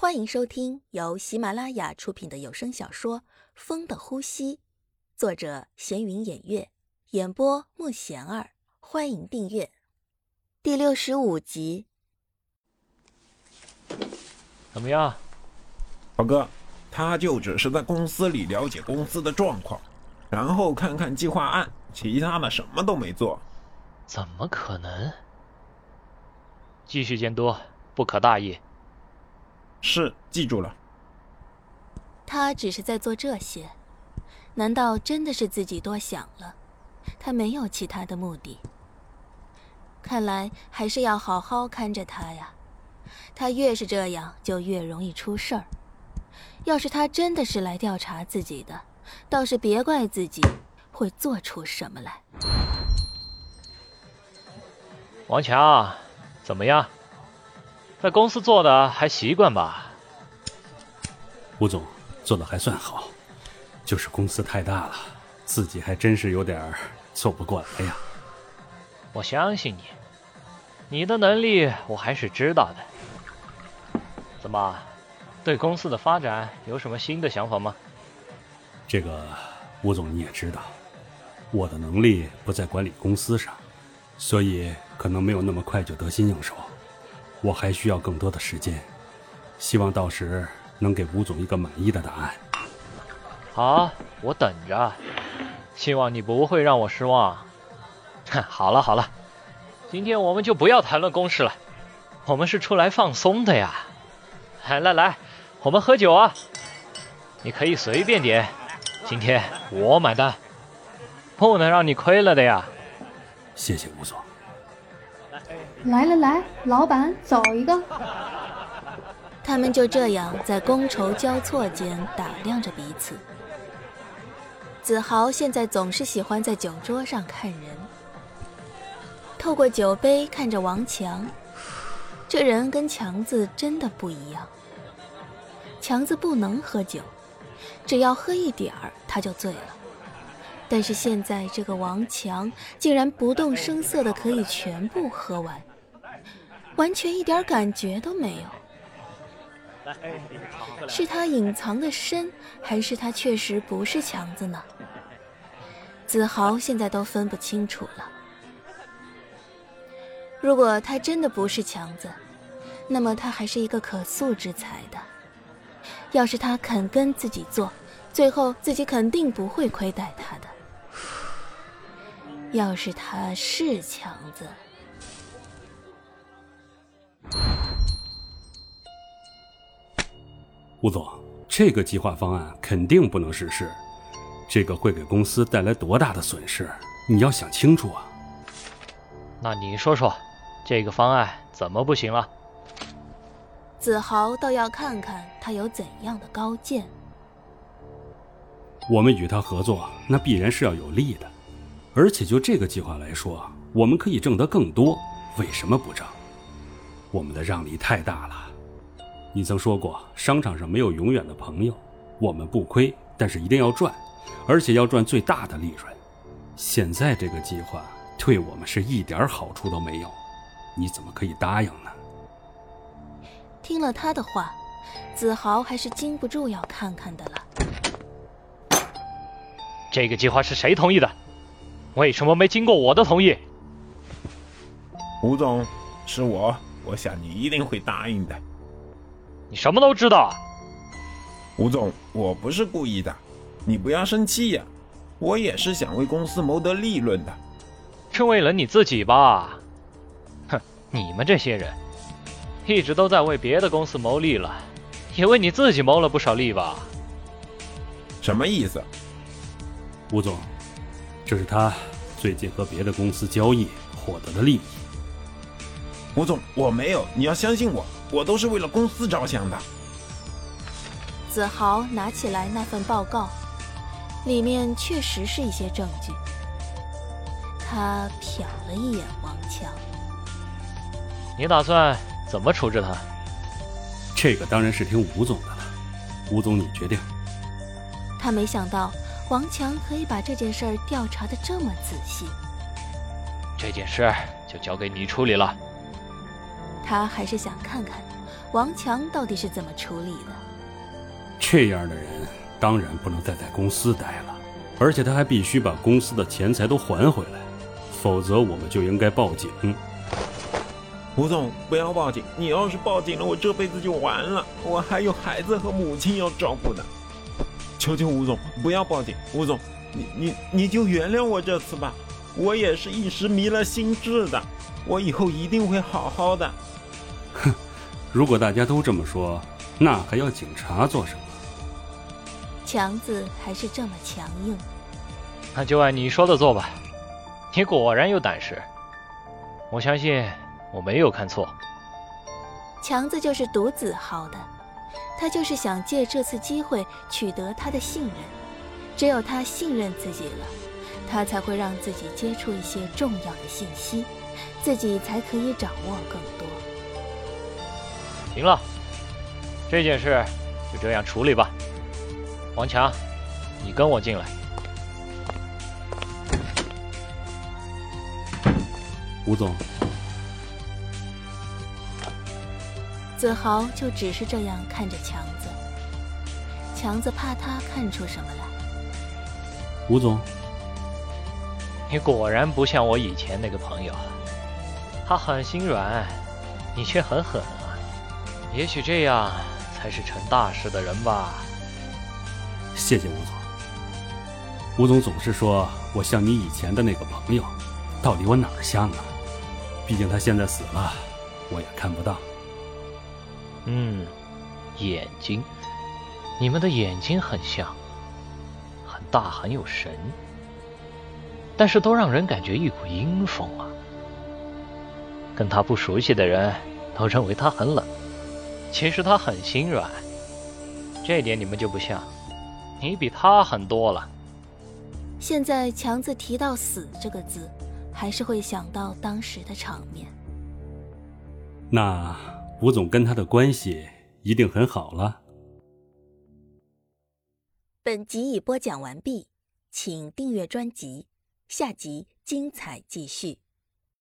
欢迎收听由喜马拉雅出品的有声小说《风的呼吸》，作者闲云掩月，演播莫贤儿。欢迎订阅第六十五集。怎么样，老哥？他就只是在公司里了解公司的状况，然后看看计划案，其他的什么都没做。怎么可能？继续监督，不可大意。是，记住了。他只是在做这些，难道真的是自己多想了？他没有其他的目的。看来还是要好好看着他呀。他越是这样，就越容易出事儿。要是他真的是来调查自己的，倒是别怪自己会做出什么来。王强，怎么样？在公司做的还习惯吧？吴总做的还算好，就是公司太大了，自己还真是有点做不过来呀。我相信你，你的能力我还是知道的。怎么，对公司的发展有什么新的想法吗？这个，吴总你也知道，我的能力不在管理公司上，所以可能没有那么快就得心应手。我还需要更多的时间，希望到时能给吴总一个满意的答案。好，我等着。希望你不会让我失望。哼，好了好了，今天我们就不要谈论公事了，我们是出来放松的呀。来来来，我们喝酒啊！你可以随便点，今天我买单，不能让你亏了的呀。谢谢吴总。来来来，老板走一个。他们就这样在觥筹交错间打量着彼此。子豪现在总是喜欢在酒桌上看人，透过酒杯看着王强。这人跟强子真的不一样。强子不能喝酒，只要喝一点儿他就醉了。但是现在这个王强竟然不动声色的可以全部喝完。完全一点感觉都没有，是他隐藏的深，还是他确实不是强子呢？子豪现在都分不清楚了。如果他真的不是强子，那么他还是一个可塑之才的。要是他肯跟自己做，最后自己肯定不会亏待他的。要是他是强子。吴总，这个计划方案肯定不能实施，这个会给公司带来多大的损失？你要想清楚啊！那你说说，这个方案怎么不行了？子豪倒要看看他有怎样的高见。我们与他合作，那必然是要有利的，而且就这个计划来说，我们可以挣得更多，为什么不挣？我们的让利太大了。你曾说过，商场上没有永远的朋友。我们不亏，但是一定要赚，而且要赚最大的利润。现在这个计划对我们是一点好处都没有，你怎么可以答应呢？听了他的话，子豪还是禁不住要看看的了。这个计划是谁同意的？为什么没经过我的同意？吴总，是我。我想你一定会答应的。你什么都知道啊，吴总，我不是故意的，你不要生气呀。我也是想为公司谋得利润的。是为了你自己吧？哼，你们这些人，一直都在为别的公司谋利了，也为你自己谋了不少利吧？什么意思？吴总，这是他最近和别的公司交易获得的利益。吴总，我没有，你要相信我，我都是为了公司着想的。子豪拿起来那份报告，里面确实是一些证据。他瞟了一眼王强，你打算怎么处置他？这个当然是听吴总的了，吴总你决定。他没想到王强可以把这件事儿调查的这么仔细。这件事就交给你处理了。他还是想看看王强到底是怎么处理的？这样的人当然不能再在公司待了，而且他还必须把公司的钱财都还回来，否则我们就应该报警。吴总，不要报警！你要是报警了，我这辈子就完了，我还有孩子和母亲要照顾呢。求求吴总，不要报警！吴总，你你你就原谅我这次吧，我也是一时迷了心智的，我以后一定会好好的。哼，如果大家都这么说，那还要警察做什么？强子还是这么强硬。那就按你说的做吧。你果然有胆识，我相信。我没有看错，强子就是独子豪的，他就是想借这次机会取得他的信任。只有他信任自己了，他才会让自己接触一些重要的信息，自己才可以掌握更多。行了，这件事就这样处理吧。王强，你跟我进来。吴总。子豪就只是这样看着强子，强子怕他看出什么来。吴总，你果然不像我以前那个朋友，他很心软，你却很狠啊！也许这样才是成大事的人吧。谢谢吴总。吴总总是说我像你以前的那个朋友，到底我哪儿像啊？毕竟他现在死了，我也看不到。嗯，眼睛，你们的眼睛很像，很大很有神，但是都让人感觉一股阴风啊。跟他不熟悉的人都认为他很冷，其实他很心软，这点你们就不像，你比他狠多了。现在强子提到“死”这个字，还是会想到当时的场面。那。吴总跟他的关系一定很好了。本集已播讲完毕，请订阅专辑，下集精彩继续。